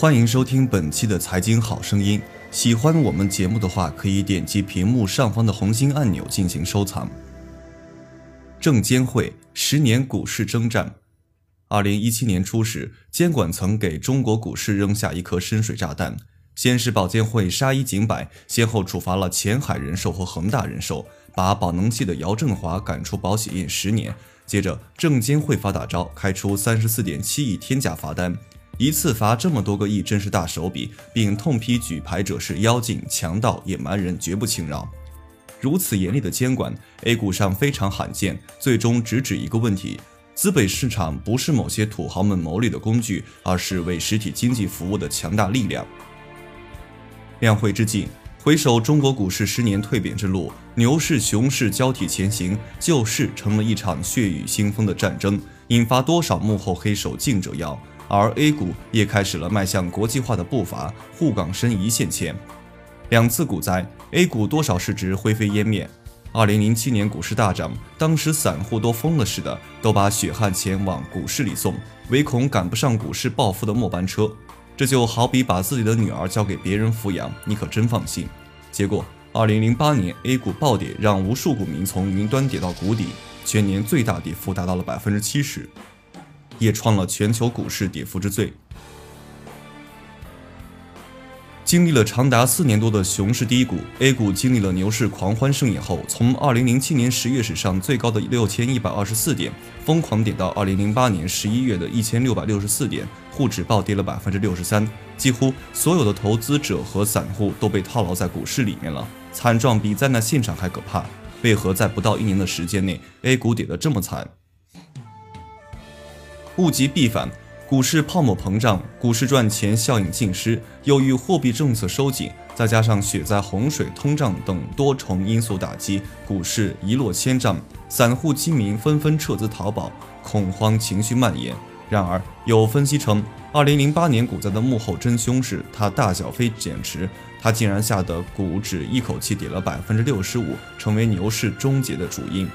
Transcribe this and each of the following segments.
欢迎收听本期的财经好声音。喜欢我们节目的话，可以点击屏幕上方的红心按钮进行收藏。证监会十年股市征战。二零一七年初时，监管层给中国股市扔下一颗深水炸弹。先是保监会杀一儆百，先后处罚了前海人寿和恒大人寿，把宝能系的姚振华赶出保险业十年。接着，证监会发大招，开出三十四点七亿天价罚单。一次罚这么多个亿，真是大手笔，并痛批举牌者是妖精、强盗、野蛮人，绝不轻饶。如此严厉的监管，A 股上非常罕见。最终直指一个问题。资本市场不是某些土豪们谋利的工具，而是为实体经济服务的强大力量。两会之际，回首中国股市十年蜕变之路，牛市、熊市交替前行，救市成了一场血雨腥风的战争，引发多少幕后黑手竞折腰。而 A 股也开始了迈向国际化的步伐，沪港深一线牵。两次股灾，A 股多少市值灰飞烟灭。二零零七年股市大涨，当时散户都疯了似的，都把血汗钱往股市里送，唯恐赶不上股市暴富的末班车。这就好比把自己的女儿交给别人抚养，你可真放心。结果，二零零八年 A 股暴跌，让无数股民从云端跌到谷底，全年最大跌幅达到了百分之七十，也创了全球股市跌幅之最。经历了长达四年多的熊市低谷，A 股经历了牛市狂欢盛宴后，从2007年十月史上最高的六千一百二十四点，疯狂点到2008年十一月的一千六百六十四点，沪指暴跌了百分之六十三，几乎所有的投资者和散户都被套牢在股市里面了，惨状比灾难现场还可怕。为何在不到一年的时间内，A 股跌得这么惨？物极必反。股市泡沫膨胀，股市赚钱效应尽失，由于货币政策收紧，再加上雪灾、洪水、通胀等多重因素打击，股市一落千丈，散户基民纷纷撤资逃跑，恐慌情绪蔓延。然而，有分析称，2008年股灾的幕后真凶是他大小非减持，他竟然吓得股指一口气跌了百分之六十五，成为牛市终结的主因。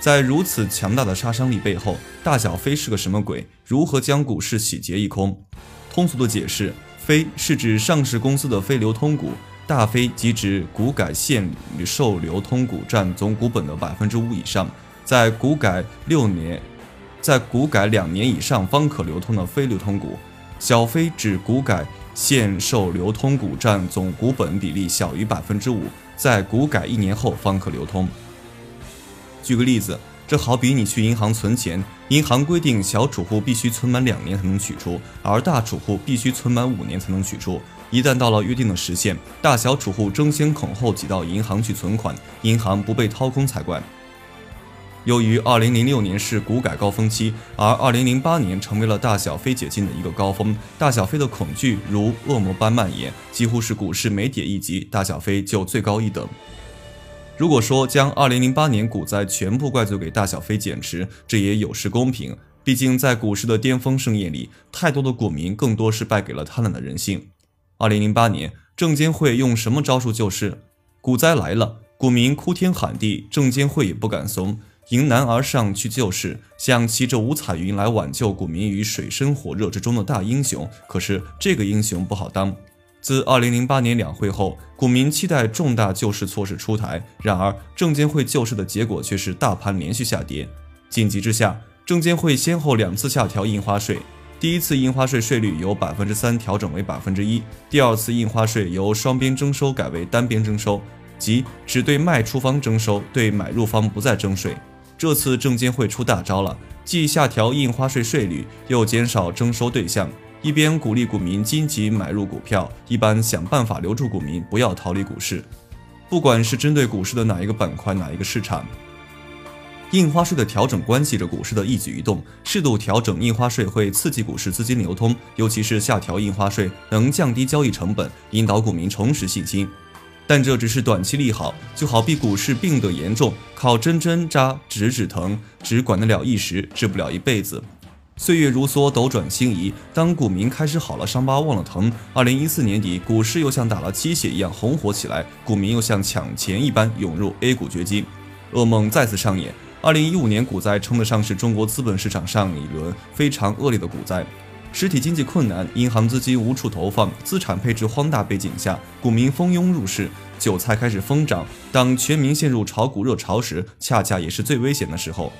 在如此强大的杀伤力背后，大小非是个什么鬼？如何将股市洗劫一空？通俗的解释，非是指上市公司的非流通股，大非即指股改现售流通股占总股本的百分之五以上，在股改六年，在股改两年以上方可流通的非流通股，小非指股改现售流通股占总股本比例小于百分之五，在股改一年后方可流通。举个例子，这好比你去银行存钱，银行规定小储户必须存满两年才能取出，而大储户必须存满五年才能取出。一旦到了约定的时限，大小储户争先恐后挤到银行去存款，银行不被掏空才怪。由于2006年是股改高峰期，而2008年成为了大小非解禁的一个高峰，大小非的恐惧如恶魔般蔓延，几乎是股市每跌一级，大小非就最高一等。如果说将2008年股灾全部怪罪给大小非减持，这也有失公平。毕竟在股市的巅峰盛宴里，太多的股民更多是败给了贪婪的人性。2008年，证监会用什么招数救市？股灾来了，股民哭天喊地，证监会也不敢怂，迎难而上去救市，想骑着五彩云来挽救股民于水深火热之中的大英雄。可是这个英雄不好当。自2008年两会后，股民期待重大救市措施出台，然而证监会救市的结果却是大盘连续下跌。紧急之下，证监会先后两次下调印花税，第一次印花税税率由百分之三调整为百分之一，第二次印花税由双边征收改为单边征收，即只对卖出方征收，对买入方不再征税。这次证监会出大招了，既下调印花税税率，又减少征收对象。一边鼓励股民积极买入股票，一边想办法留住股民，不要逃离股市。不管是针对股市的哪一个板块、哪一个市场，印花税的调整关系着股市的一举一动。适度调整印花税会刺激股市资金流通，尤其是下调印花税能降低交易成本，引导股民重拾信心。但这只是短期利好，就好比股市病得严重，靠针针扎、止止疼，只管得了一时，治不了一辈子。岁月如梭，斗转星移。当股民开始好了伤疤忘了疼，二零一四年底，股市又像打了鸡血一样红火起来，股民又像抢钱一般涌入 A 股掘金，噩梦再次上演。二零一五年股灾称得上是中国资本市场上一轮非常恶劣的股灾。实体经济困难，银行资金无处投放，资产配置荒大背景下，股民蜂拥入市，韭菜开始疯涨。当全民陷入炒股热潮时，恰恰也是最危险的时候。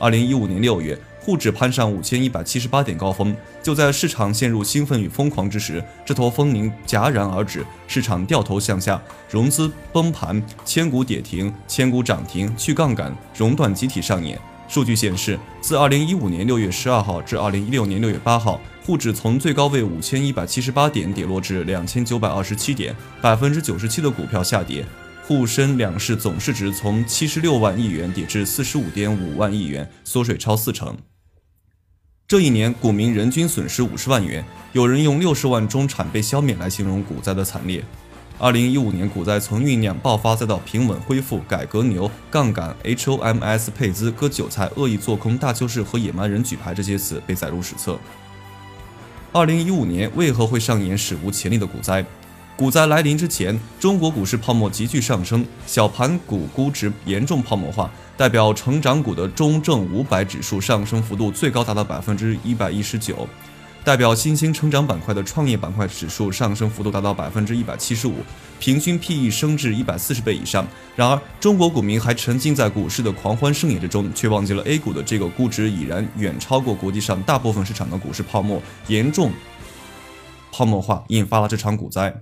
二零一五年六月，沪指攀上五千一百七十八点高峰。就在市场陷入兴奋与疯狂之时，这坨风铃戛然而止，市场掉头向下，融资崩盘，千股跌停，千股涨停，去杠杆，熔断集体上演。数据显示，自二零一五年六月十二号至二零一六年六月八号，沪指从最高位五千一百七十八点跌落至两千九百二十七点，百分之九十七的股票下跌。沪深两市总市值从七十六万亿元跌至四十五点五万亿元，缩水超四成。这一年，股民人均损失五十万元，有人用六十万中产被消灭来形容股灾的惨烈。二零一五年股灾从酝酿爆发，再到平稳恢复，改革牛、杠杆、HOMS 配资、割韭菜、恶意做空、大救市和野蛮人举牌这些词被载入史册。二零一五年为何会上演史无前例的股灾？股灾来临之前，中国股市泡沫急剧上升，小盘股估值严重泡沫化，代表成长股的中证五百指数上升幅度最高达到百分之一百一十九，代表新兴成长板块的创业板块指数上升幅度达到百分之一百七十五，平均 PE 升至一百四十倍以上。然而，中国股民还沉浸在股市的狂欢盛宴之中，却忘记了 A 股的这个估值已然远超过国际上大部分市场的股市泡沫，严重泡沫化，引发了这场股灾。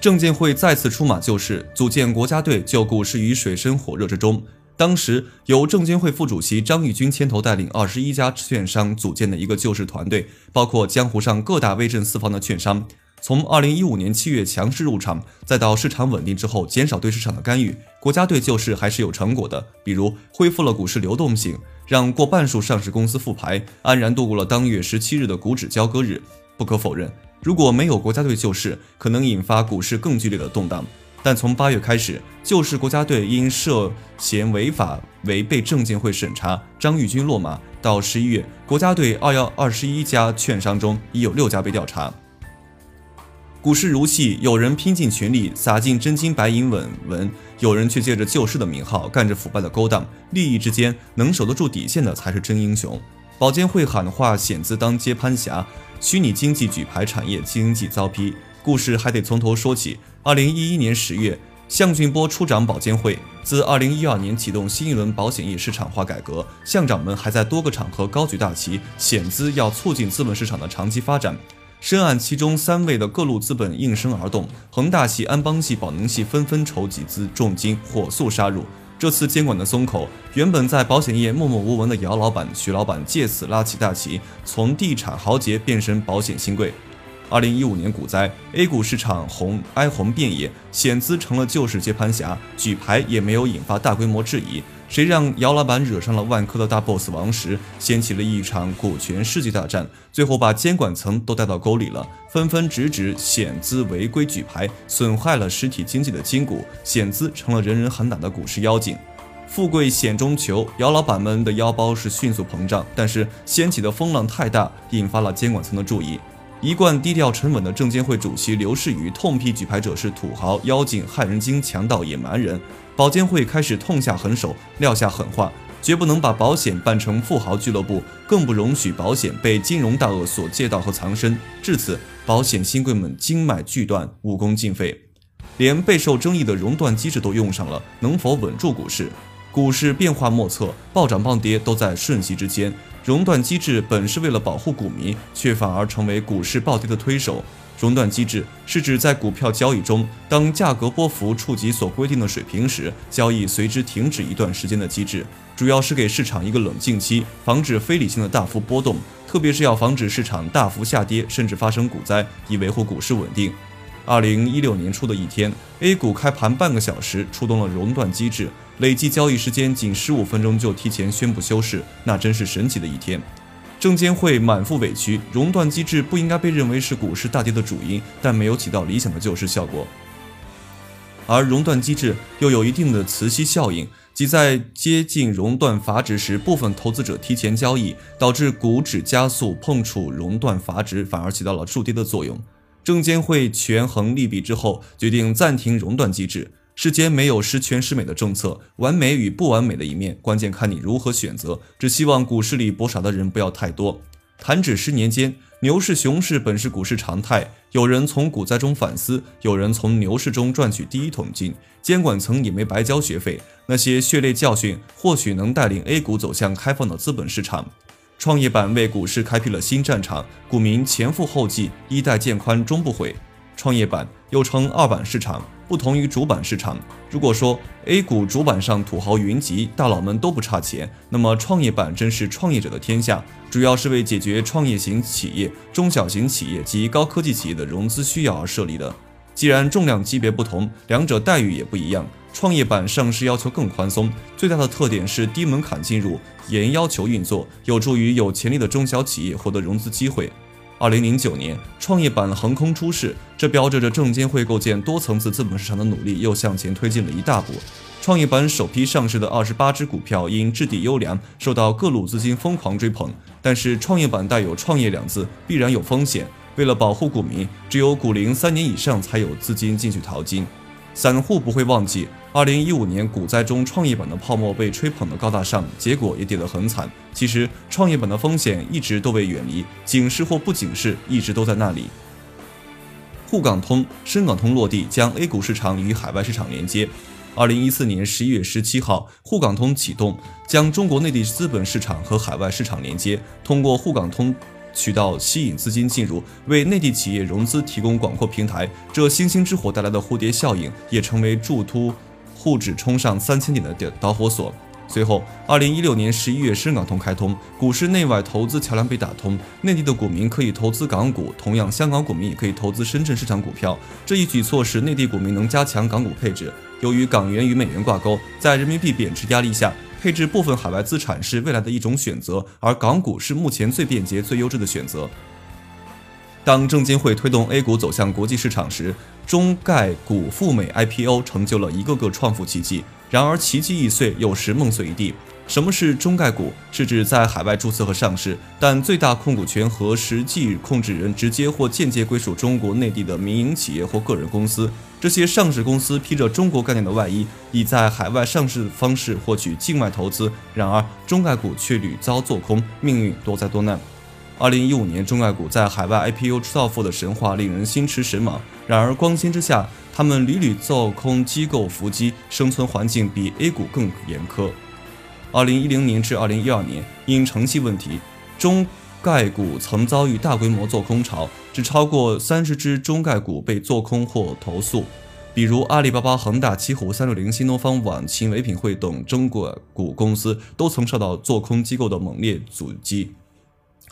证监会再次出马救市，组建国家队，救股市于水深火热之中。当时由证监会副主席张玉军牵头带领二十一家券商组建的一个救市团队，包括江湖上各大威震四方的券商。从二零一五年七月强势入场，再到市场稳定之后减少对市场的干预，国家队救市还是有成果的。比如恢复了股市流动性，让过半数上市公司复牌，安然度过了当月十七日的股指交割日。不可否认。如果没有国家队救市，可能引发股市更剧烈的动荡。但从八月开始，救市国家队因涉嫌违法违背证监会审查，张玉军落马。到十一月，国家队二幺二十一家券商中已有六家被调查。股市如戏，有人拼尽全力撒进真金白银稳稳，有人却借着救市的名号干着腐败的勾当。利益之间能守得住底线的才是真英雄。保监会喊话险资当接盘侠。虚拟经济举牌产业经济遭批，故事还得从头说起。二零一一年十月，项俊波出掌保监会。自二零一二年启动新一轮保险业市场化改革，项长们还在多个场合高举大旗，险资要促进资本市场的长期发展。深谙其中三位的各路资本应声而动，恒大系、安邦系、宝能系纷纷筹集资重金，火速杀入。这次监管的松口，原本在保险业默默无闻的姚老板、许老板借此拉起大旗，从地产豪杰变身保险新贵。二零一五年股灾，A 股市场红哀鸿遍野，险资成了救市接盘侠，举牌也没有引发大规模质疑。谁让姚老板惹上了万科的大 boss 王石，掀起了一场股权世纪大战，最后把监管层都带到沟里了，纷纷直指险资违规举牌，损害了实体经济的筋骨，险资成了人人喊打的股市妖精。富贵险中求，姚老板们的腰包是迅速膨胀，但是掀起的风浪太大，引发了监管层的注意。一贯低调沉稳的证监会主席刘士余痛批举牌者是土豪、妖精、害人精、强盗、野蛮人。保监会开始痛下狠手，撂下狠话，绝不能把保险办成富豪俱乐部，更不容许保险被金融大鳄所借道和藏身。至此，保险新贵们经脉俱断，武功尽废，连备受争议的熔断机制都用上了，能否稳住股市？股市变化莫测，暴涨暴跌都在瞬息之间。熔断机制本是为了保护股民，却反而成为股市暴跌的推手。熔断机制是指在股票交易中，当价格波幅触及所规定的水平时，交易随之停止一段时间的机制，主要是给市场一个冷静期，防止非理性的大幅波动，特别是要防止市场大幅下跌，甚至发生股灾，以维护股市稳定。二零一六年初的一天，A 股开盘半个小时触动了熔断机制，累计交易时间仅十五分钟就提前宣布休市，那真是神奇的一天。证监会满腹委屈，熔断机制不应该被认为是股市大跌的主因，但没有起到理想的救市效果。而熔断机制又有一定的磁吸效应，即在接近熔断阀值时，部分投资者提前交易，导致股指加速碰触熔断阀值，反而起到了助跌的作用。证监会权衡利弊之后，决定暂停熔断机制。世间没有十全十美的政策，完美与不完美的一面，关键看你如何选择。只希望股市里博傻的人不要太多。弹指十年间，牛市熊市本是股市常态。有人从股灾中反思，有人从牛市中赚取第一桶金。监管层也没白交学费，那些血泪教训或许能带领 A 股走向开放的资本市场。创业板为股市开辟了新战场，股民前赴后继，衣带渐宽终不悔。创业板又称二板市场。不同于主板市场，如果说 A 股主板上土豪云集，大佬们都不差钱，那么创业板真是创业者的天下，主要是为解决创业型企业、中小型企业及高科技企业的融资需要而设立的。既然重量级别不同，两者待遇也不一样。创业板上市要求更宽松，最大的特点是低门槛进入，严要求运作，有助于有潜力的中小企业获得融资机会。二零零九年，创业板横空出世，这标志着证监会构建多层次资本市场的努力又向前推进了一大步。创业板首批上市的二十八只股票因质地优良，受到各路资金疯狂追捧。但是，创业板带有“创业”两字，必然有风险。为了保护股民，只有股龄三年以上才有资金进去淘金。散户不会忘记，二零一五年股灾中创业板的泡沫被吹捧得高大上，结果也跌得很惨。其实创业板的风险一直都未远离，警示或不警示一直都在那里。沪港通、深港通落地，将 A 股市场与海外市场连接。二零一四年十一月十七号，沪港通启动，将中国内地资本市场和海外市场连接，通过沪港通。渠道吸引资金进入，为内地企业融资提供广阔平台。这星星之火带来的蝴蝶效应，也成为助突沪指冲上三千点的导火索。随后，二零一六年十一月，深港通开通，股市内外投资桥梁被打通，内地的股民可以投资港股，同样，香港股民也可以投资深圳市场股票。这一举措使内地股民能加强港股配置。由于港元与美元挂钩，在人民币贬值压力下。配置部分海外资产是未来的一种选择，而港股是目前最便捷、最优质的选择。当证监会推动 A 股走向国际市场时，中概股赴美 IPO 成就了一个个创富奇迹。然而，奇迹易碎，有时梦碎一地。什么是中概股？是指在海外注册和上市，但最大控股权和实际控制人直接或间接归属中国内地的民营企业或个人公司。这些上市公司披着中国概念的外衣，以在海外上市的方式获取境外投资。然而，中概股却屡遭做空，命运多灾多难。二零一五年，中概股在海外 IPO 造富的神话令人心驰神往。然而，光鲜之下，他们屡屡做空机构伏击，生存环境比 A 股更严苛。二零一零年至二零一二年，因诚信问题，中概股曾遭遇大规模做空潮，只超过三十只中概股被做空或投诉。比如阿里巴巴、恒大、奇虎、三六零、新东方、网秦唯品会等中国股公司都曾受到做空机构的猛烈阻击。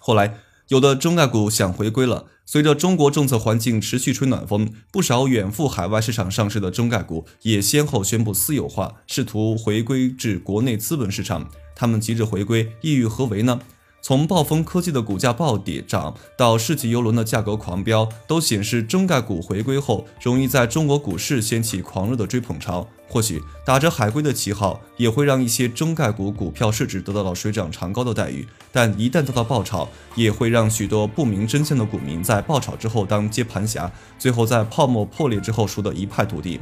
后来，有的中概股想回归了。随着中国政策环境持续吹暖风，不少远赴海外市场上市的中概股也先后宣布私有化，试图回归至国内资本市场。他们急着回归，意欲何为呢？从暴风科技的股价暴跌涨到世纪游轮的价格狂飙，都显示中概股回归后容易在中国股市掀起狂热的追捧潮。或许打着海归的旗号，也会让一些中概股股票市值得到了水涨船高的待遇。但一旦遭到爆炒，也会让许多不明真相的股民在爆炒之后当接盘侠，最后在泡沫破裂之后输得一败涂地。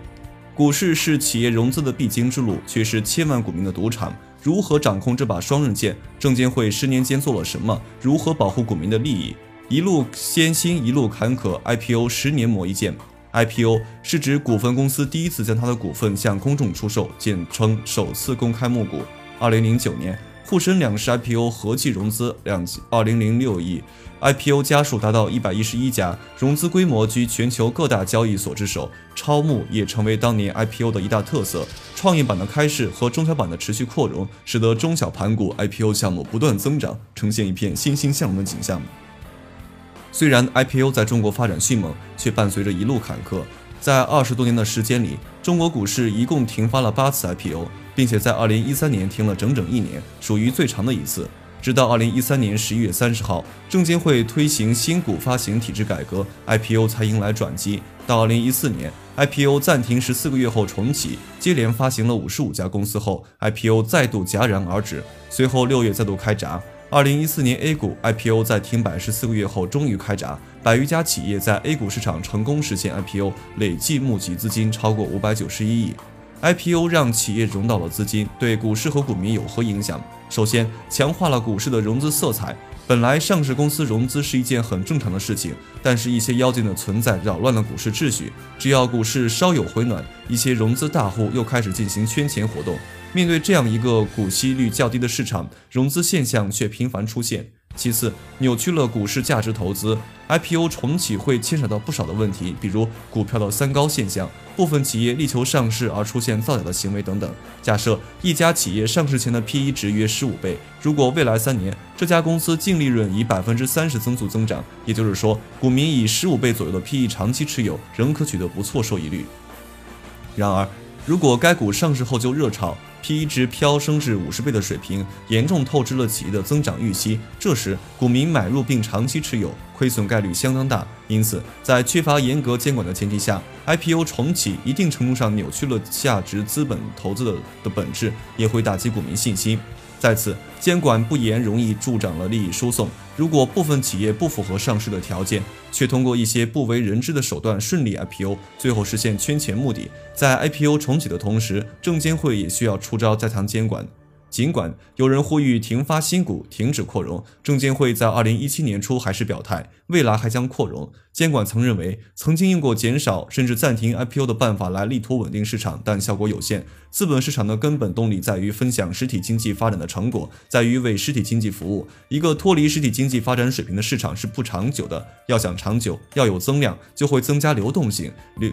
股市是企业融资的必经之路，却是千万股民的赌场。如何掌控这把双刃剑？证监会十年间做了什么？如何保护股民的利益？一路艰辛，一路坎坷。IPO 十年磨一剑。IPO 是指股份公司第一次将它的股份向公众出售，简称首次公开募股。二零零九年。沪深两市 IPO 合计融资两二零零六亿，IPO 家数达到一百一十一家，融资规模居全球各大交易所之首。超募也成为当年 IPO 的一大特色。创业板的开市和中小板的持续扩容，使得中小盘股 IPO 项目不断增长，呈现一片欣欣向荣的景象。虽然 IPO 在中国发展迅猛，却伴随着一路坎坷。在二十多年的时间里，中国股市一共停发了八次 IPO，并且在二零一三年停了整整一年，属于最长的一次。直到二零一三年十一月三十号，证监会推行新股发行体制改革，IPO 才迎来转机。到二零一四年，IPO 暂停十四个月后重启，接连发行了五十五家公司后，IPO 再度戛然而止。随后六月再度开闸。二零一四年 A 股 IPO 在停摆十四个月后终于开闸，百余家企业在 A 股市场成功实现 IPO，累计募集资金超过五百九十一亿。IPO 让企业融到了资金，对股市和股民有何影响？首先，强化了股市的融资色彩。本来上市公司融资是一件很正常的事情，但是一些妖精的存在扰乱了股市秩序。只要股市稍有回暖，一些融资大户又开始进行圈钱活动。面对这样一个股息率较低的市场，融资现象却频繁出现。其次，扭曲了股市价值投资，IPO 重启会牵扯到不少的问题，比如股票的三高现象，部分企业力求上市而出现造假的行为等等。假设一家企业上市前的 P/E 值约十五倍，如果未来三年这家公司净利润以百分之三十增速增长，也就是说，股民以十五倍左右的 P/E 长期持有，仍可取得不错收益率。然而，如果该股上市后就热炒，P/E 值飙升至五十倍的水平，严重透支了企业的增长预期。这时，股民买入并长期持有，亏损概率相当大。因此，在缺乏严格监管的前提下，IPO 重启一定程度上扭曲了价值资本投资的的本质，也会打击股民信心。在此，监管不严容易助长了利益输送。如果部分企业不符合上市的条件，却通过一些不为人知的手段顺利 IPO，最后实现圈钱目的，在 IPO 重启的同时，证监会也需要出招加强监管。尽管有人呼吁停发新股、停止扩容，证监会在二零一七年初还是表态，未来还将扩容。监管层认为，曾经用过减少甚至暂停 IPO 的办法来力图稳定市场，但效果有限。资本市场的根本动力在于分享实体经济发展的成果，在于为实体经济服务。一个脱离实体经济发展水平的市场是不长久的。要想长久，要有增量，就会增加流动性，流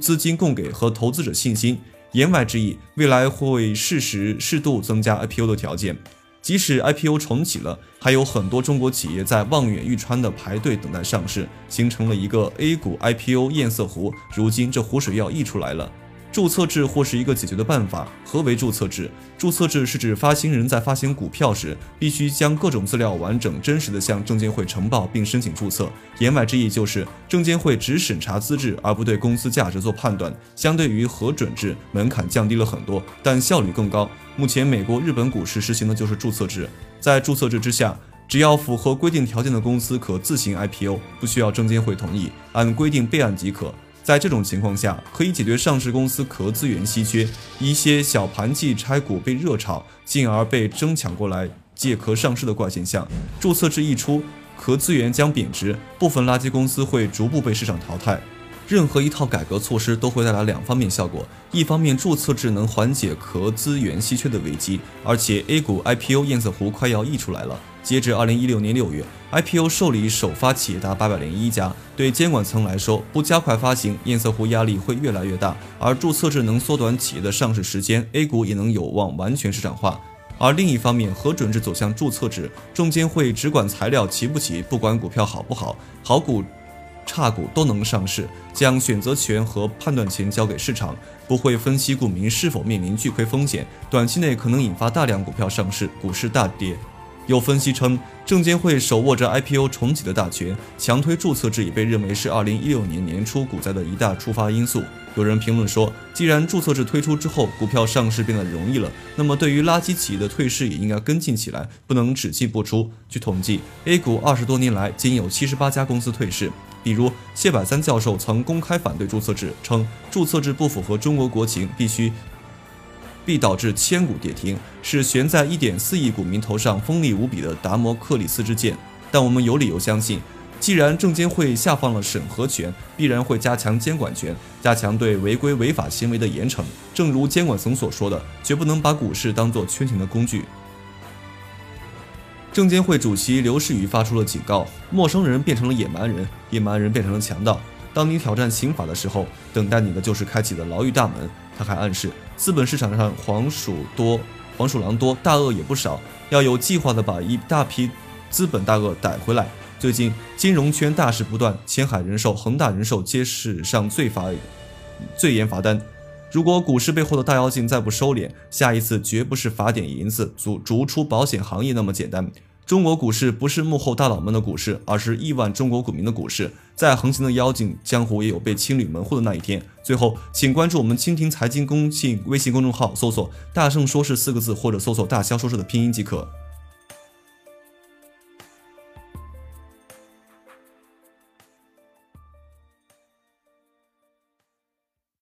资金供给和投资者信心。言外之意，未来会适时适度增加 IPO 的条件。即使 IPO 重启了，还有很多中国企业在望眼欲穿的排队等待上市，形成了一个 A 股 IPO 堰塞湖。如今这湖水要溢出来了。注册制或是一个解决的办法。何为注册制？注册制是指发行人在发行股票时，必须将各种资料完整真实的向证监会呈报并申请注册。言外之意就是，证监会只审查资质，而不对公司价值做判断。相对于核准制，门槛降低了很多，但效率更高。目前美国、日本股市实行的就是注册制。在注册制之下，只要符合规定条件的公司可自行 IPO，不需要证监会同意，按规定备案即可。在这种情况下，可以解决上市公司壳资源稀缺，一些小盘计拆股被热炒，进而被争抢过来借壳上市的怪现象。注册制一出，壳资源将贬值，部分垃圾公司会逐步被市场淘汰。任何一套改革措施都会带来两方面效果：一方面，注册制能缓解壳资源稀缺的危机，而且 A 股 IPO 堰塞湖快要溢出来了。截至二零一六年六月，IPO 受理首发企业达八百零一家。对监管层来说，不加快发行，堰塞湖压力会越来越大。而注册制能缩短企业的上市时间，A 股也能有望完全市场化。而另一方面，核准制走向注册制，证监会只管材料齐不齐，不管股票好不好，好股、差股都能上市，将选择权和判断权交给市场，不会分析股民是否面临巨亏风险，短期内可能引发大量股票上市，股市大跌。有分析称，证监会手握着 IPO 重启的大权，强推注册制也被认为是2016年年初股灾的一大触发因素。有人评论说，既然注册制推出之后，股票上市变得容易了，那么对于垃圾企业的退市也应该跟进起来，不能只进不出。据统计，A 股二十多年来仅有七十八家公司退市。比如谢百三教授曾公开反对注册制，称注册制不符合中国国情，必须。必导致千股跌停，是悬在一点四亿股民头上锋利无比的达摩克里斯之剑。但我们有理由相信，既然证监会下放了审核权，必然会加强监管权，加强对违规违法行为的严惩。正如监管层所说的，绝不能把股市当作圈钱的工具。证监会主席刘士余发出了警告：陌生人变成了野蛮人，野蛮人变成了强盗。当你挑战刑法的时候，等待你的就是开启的牢狱大门。他还暗示，资本市场上黄鼠多，黄鼠狼多，大鳄也不少，要有计划的把一大批资本大鳄逮回来。最近金融圈大事不断，前海人寿、恒大人寿皆史上最罚、最严罚单。如果股市背后的大妖精再不收敛，下一次绝不是罚点银子、逐逐出保险行业那么简单。中国股市不是幕后大佬们的股市，而是亿万中国股民的股市。在横行的妖精江湖，也有被清理门户的那一天。最后，请关注我们蜻蜓财经公信微信公众号，搜索“大圣说事”四个字，或者搜索“大肖说事”的拼音即可。